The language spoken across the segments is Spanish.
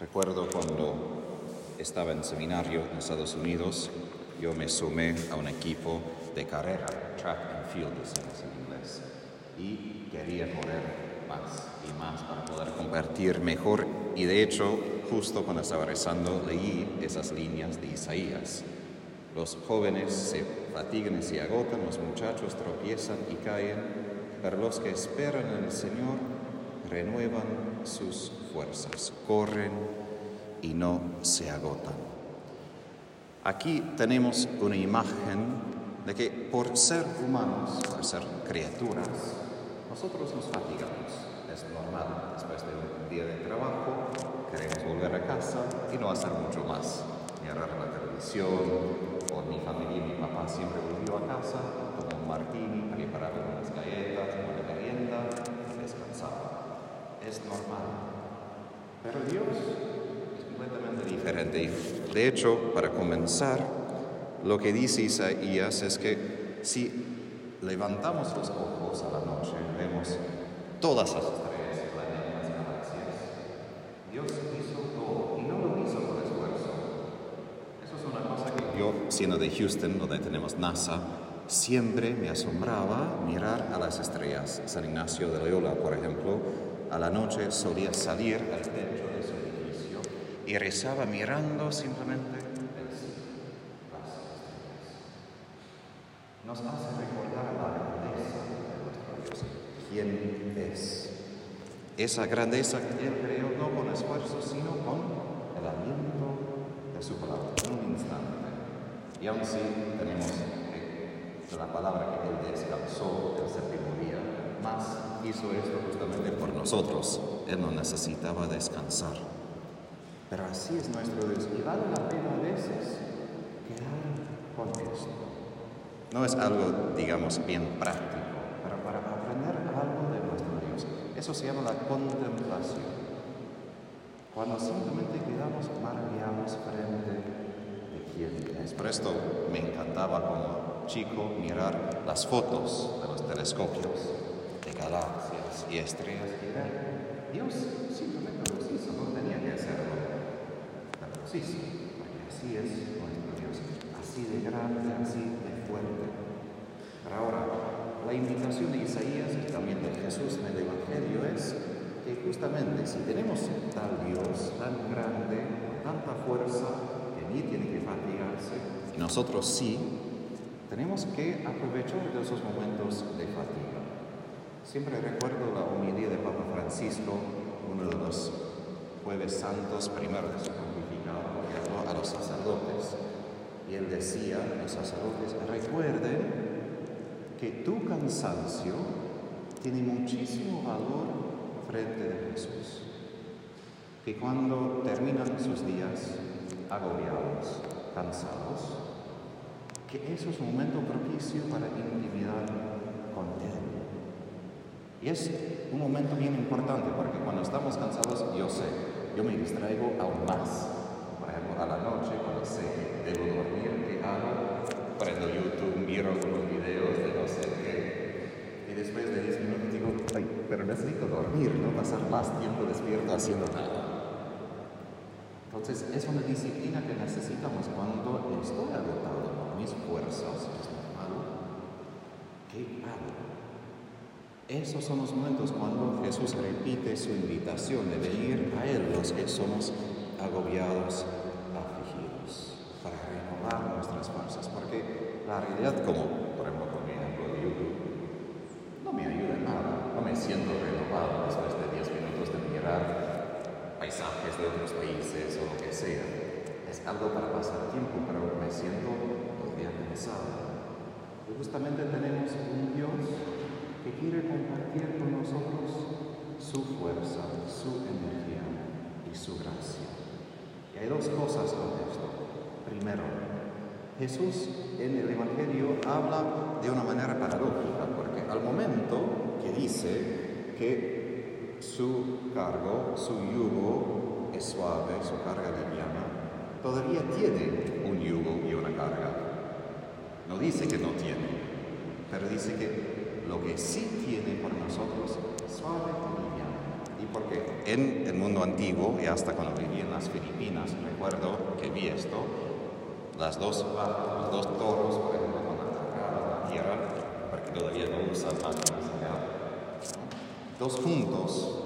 Recuerdo cuando estaba en seminario en Estados Unidos, yo me sumé a un equipo de carrera, track and field, decimos en inglés, y quería correr más y más para poder compartir mejor. Y de hecho, justo cuando estaba rezando, leí esas líneas de Isaías. Los jóvenes se fatigan y se agotan, los muchachos tropiezan y caen, pero los que esperan en el Señor renuevan sus fuerzas, corren y no se agotan. Aquí tenemos una imagen de que por ser humanos, por ser criaturas, nosotros nos fatigamos. Es normal, después de un día de trabajo, queremos volver a casa y no hacer mucho más. Mirar la televisión, o mi familia y mi papá siempre volvió a casa, tomó un martini, prepararon unas galletas, una merienda, descansaba. Es normal. Pero Dios es completamente diferente. De hecho, para comenzar, lo que dice Isaías es que si levantamos los ojos a la noche, vemos todas las estrellas, planetas, galaxias. Dios hizo todo y no lo hizo por esfuerzo. Eso es una cosa que yo, siendo de Houston, donde tenemos NASA, siempre me asombraba mirar a las estrellas. San Ignacio de Loyola, por ejemplo, a la noche solía salir al techo y rezaba mirando simplemente. Nos hace recordar la grandeza de nuestro Dios, quién es. Esa grandeza que Él creó no con esfuerzo, sino con el aliento de su palabra, en un instante. Y aún así tenemos que la palabra que Él descansó el séptimo día, más hizo esto justamente por nosotros. Él no necesitaba descansar. Pero así es nuestro Dios y vale la pena a veces quedar con esto. No es algo, digamos, bien práctico, pero para aprender algo de nuestro Dios. Eso se llama la contemplación. Cuando simplemente quedamos maravillados frente de quién es. Por esto me encantaba como chico mirar las fotos de los telescopios de galaxias y estrellas y ver. Dios simplemente los hizo, no tenía que hacerlo. Hizo, porque así es nuestro Dios, así de grande, así de fuerte. Pero ahora, la invitación de Isaías y también de Jesús en el Evangelio es que justamente si tenemos tal Dios tan grande, con tanta fuerza, que ni tiene que fatigarse, nosotros sí, tenemos que aprovechar de esos momentos de fatiga. Siempre recuerdo la homilía de Papa Francisco, uno de los jueves santos primero de su a los sacerdotes. Y él decía, los sacerdotes, recuerden que tu cansancio tiene muchísimo valor frente de Jesús. Que cuando terminan sus días agobiados, cansados, que eso es un momento propicio para intimidad con. Y es un momento bien importante porque cuando estamos cansados, yo sé, yo me distraigo aún más. A la noche, cuando sé que debo dormir, ¿qué hago? Prendo YouTube, miro algunos videos de no sé qué. Y después de 10 minutos digo, ay, pero necesito dormir, no pasar más tiempo despierto haciendo nada. Entonces, es una disciplina que necesitamos cuando estoy agotado por mis fuerzas, es normal. ¿Qué hago? Esos son los momentos cuando Jesús repite su invitación de venir a Él, los que somos agobiados, fuerzas. Porque la realidad, como por ejemplo con mi ejemplo de YouTube, no me ayuda en nada. No me siento renovado después de 10 minutos de mirar paisajes de otros países o lo que sea. Es algo para pasar tiempo, pero me siento todavía cansado. Y justamente tenemos un Dios que quiere compartir con nosotros su fuerza, su energía y su gracia. Y hay dos cosas con esto. Jesús en el Evangelio habla de una manera paradójica, porque al momento que dice que su cargo, su yugo es suave, su carga liviana, todavía tiene un yugo y una carga. No dice que no tiene, pero dice que lo que sí tiene por nosotros suave y liviano. Y Porque en el mundo antiguo, y hasta cuando viví en las Filipinas, recuerdo que vi esto, las dos los dos toros, ejemplo, con la tierra, porque todavía no usan máquinas dos juntos.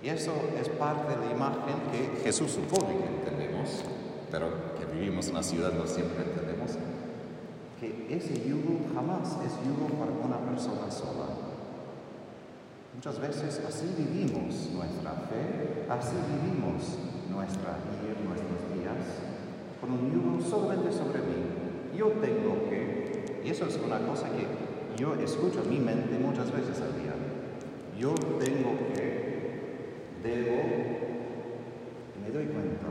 Y eso es parte de la imagen que Jesús supone que entendemos, pero que vivimos en la ciudad no siempre entendemos, que ese yugo jamás es yugo para una persona sola. Muchas veces así vivimos nuestra fe, así vivimos nuestra vida, nuestros días, con un yugo solamente sobre mí. Yo tengo que, y eso es una cosa que yo escucho en mi mente muchas veces al día. Yo tengo que, debo, me doy cuenta,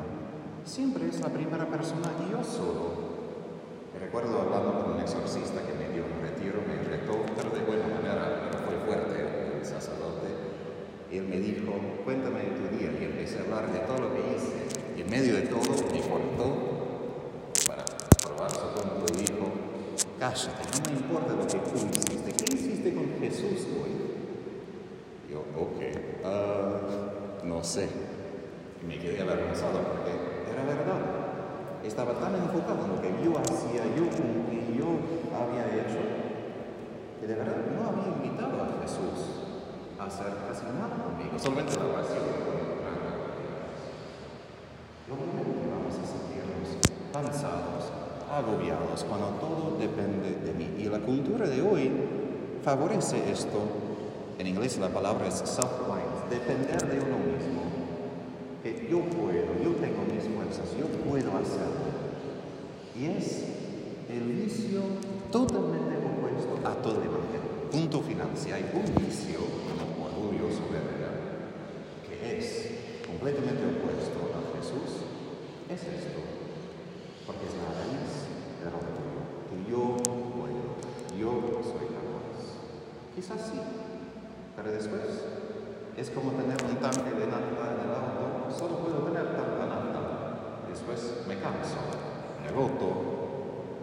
siempre es la primera persona y yo solo. Me recuerdo hablando con un exorcista que me dio un retiro, me retó, pero de buena manera, pero fue fuerte el sacerdote. Él me dijo, cuéntame de tu día. Y empecé a hablar de todo lo que hice. Y en medio de todo me cortó para probar su punto y dijo, cállate, no me importa lo que tú hiciste. ¿Qué hiciste con Jesús hoy? Yo, ok, uh, no sé. Me quedé avergonzado porque era verdad. Estaba tan enfocado en lo que yo hacía, yo con que yo había hecho, que de verdad no había invitado a Jesús a hacer casi nada conmigo, solamente la oración. Obviamente vamos a sentirnos cansados, agobiados, cuando todo depende de mí. Y la cultura de hoy favorece esto en inglés la palabra es self-reliance, depender de uno mismo. Que yo puedo, yo tengo mis fuerzas, yo puedo hacerlo. Y es el vicio totalmente opuesto a todo el evangelio. Punto final. Si hay un vicio, como orgullo, soberbia, que es completamente opuesto a Jesús, es esto. Porque es la raíz Que yo puedo, yo soy capaz. Quizás sí, pero después es como tener un tanque de nafta en el auto, solo puedo tener tanta nafta. Después me canso, me roto.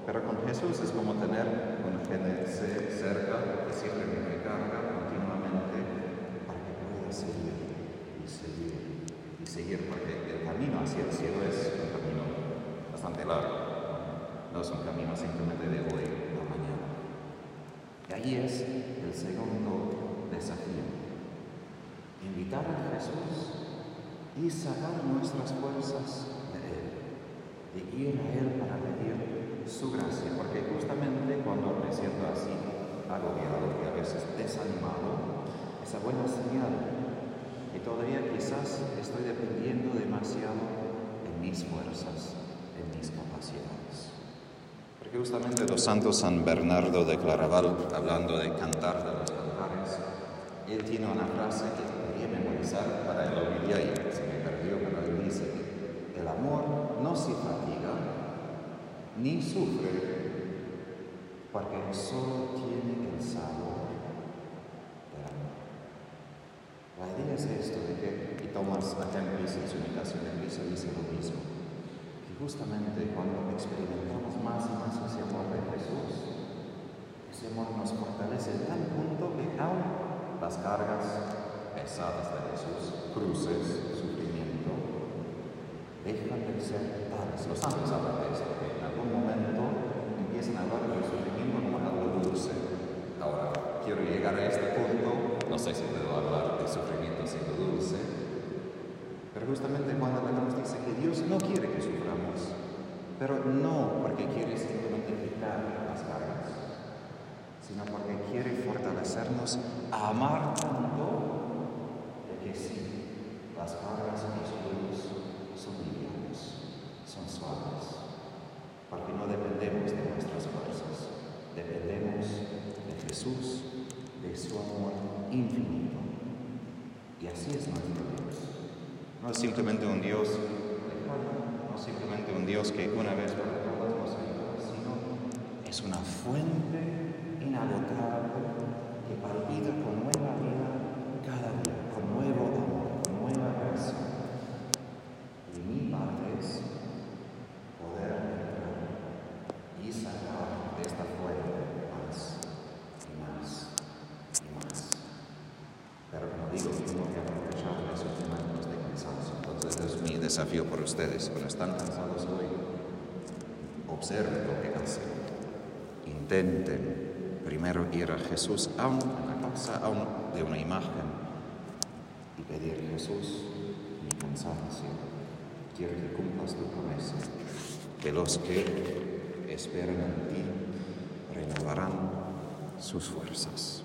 Pero con Jesús es como tener un GNC cerca que siempre me recarga continuamente para que pueda seguir y seguir y seguir, porque el camino hacia el cielo es un camino bastante largo, no es un camino simplemente de hoy a mañana. Y ahí es el segundo desafío. Invitar a Jesús y sacar nuestras fuerzas de Él. Y ir a Él para pedir su gracia. Porque justamente cuando me siento así, agobiado y a veces desanimado, esa buena señal que todavía quizás estoy dependiendo demasiado en mis fuerzas, en mis capacidades. Justamente los santos San Bernardo de Claraval, hablando de cantar de los él tiene una frase que quería memorizar para el homilía y se me perdió, pero él dice el amor no se fatiga ni sufre porque solo tiene el sabor del amor. La idea es esto de que, y Thomas a en su de Cristo dice lo mismo, justamente cuando experimentamos más y más ese amor de Jesús, ese amor nos fortalece tal punto que aún las cargas pesadas de Jesús, cruces, sufrimiento, dejan de ser tales. Los santos hablan de eso, que en algún momento empiezan a hablar del sufrimiento como algo dulce. Ahora, quiero llegar a este punto, no sé si puedo hablar de sufrimiento siendo dulce, pero justamente cuando la nos dice que Dios no quiere que suframos, pero no porque quiere simplemente quitar las cargas, sino porque quiere fortalecernos a amar tanto de que sí, las cargas y los juegos son livianos, son suaves, porque no dependemos de nuestras fuerzas, dependemos de Jesús, de su amor infinito. Y así es nuestro. No es simplemente un Dios. No es simplemente un Dios que una vez por todas nos sino es una fuente inagotable que palpita con nueva vida cada día, con nuevo amor, con nueva gracia. Y mi parte es poder entrar y sacar de esta fuente más y más y más. Pero como digo que no voy a aprovechar esos momentos de cansancio. Entonces es mi desafío por ustedes. Cuando están cansados hoy, observen lo que hacen. Intenten primero ir a Jesús, aún en la casa, aún de una imagen, y pedir Jesús, mi cansancio, quiero que cumplas tu promesa, que los que esperan en ti renovarán sus fuerzas.